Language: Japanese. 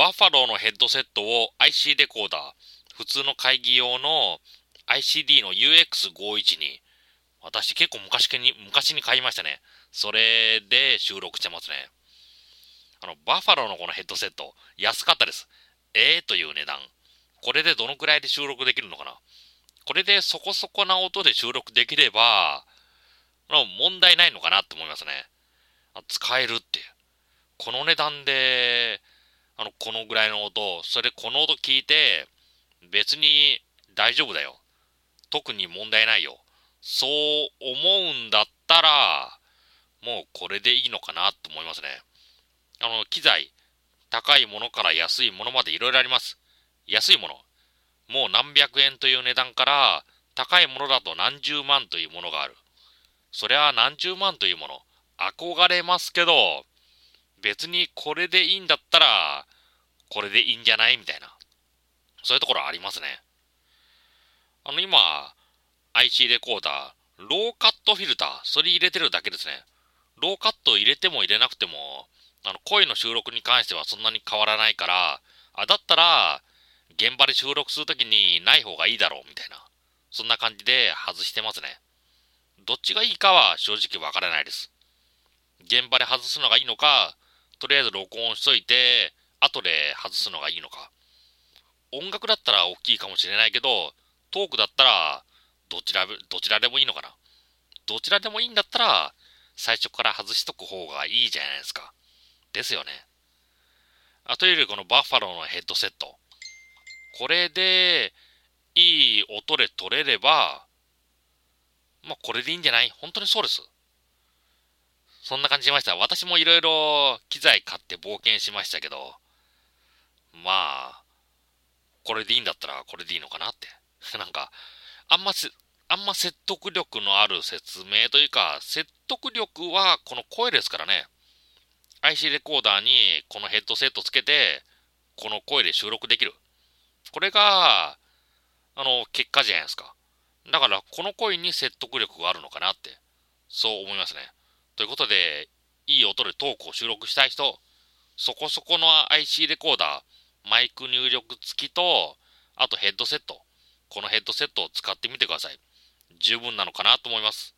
バッファローのヘッドセットを IC レコーダー、普通の会議用の ICD の UX51 に、私結構昔に、昔に買いましたね。それで収録してますね。あの、バッファローのこのヘッドセット、安かったです。ええー、という値段。これでどのくらいで収録できるのかなこれでそこそこな音で収録できれば、問題ないのかなって思いますね。使えるって。この値段で、あの、このぐらいの音、それこの音聞いて、別に大丈夫だよ。特に問題ないよ。そう思うんだったら、もうこれでいいのかなと思いますね。あの、機材、高いものから安いものまでいろいろあります。安いもの。もう何百円という値段から、高いものだと何十万というものがある。そりゃ何十万というもの、憧れますけど、別にこれでいいんだったら、これでいいんじゃない？みたいな。そういうところありますね。あの、今、IC レコーダー、ローカットフィルター、それ入れてるだけですね。ローカット入れても入れなくても、あの、声の収録に関してはそんなに変わらないから、あ、だったら、現場で収録するときにない方がいいだろう、みたいな。そんな感じで外してますね。どっちがいいかは正直わからないです。現場で外すのがいいのか、とりあえず録音しといて、後で外すのがいいのか。音楽だったら大きいかもしれないけど、トークだったら、どちら、どちらでもいいのかな。どちらでもいいんだったら、最初から外しとく方がいいじゃないですか。ですよね。あというよりこのバッファローのヘッドセット。これで、いい音で撮れれば、まあこれでいいんじゃない？本当にそうです。そんな感じしました。私もいろいろ機材買って冒険しましたけど、まあ、これでいいんだったらこれでいいのかなって。なんか、あんま、あんま説得力のある説明というか、説得力はこの声ですからね。IC レコーダーにこのヘッドセットつけて、この声で収録できる。これが、あの、結果じゃないですか。だから、この声に説得力があるのかなって、そう思いますね。ということで、いい音でトークを収録したい人、そこそこの IC レコーダー、マイク入力付きと、あとヘッドセット。このヘッドセットを使ってみてください。十分なのかなと思います。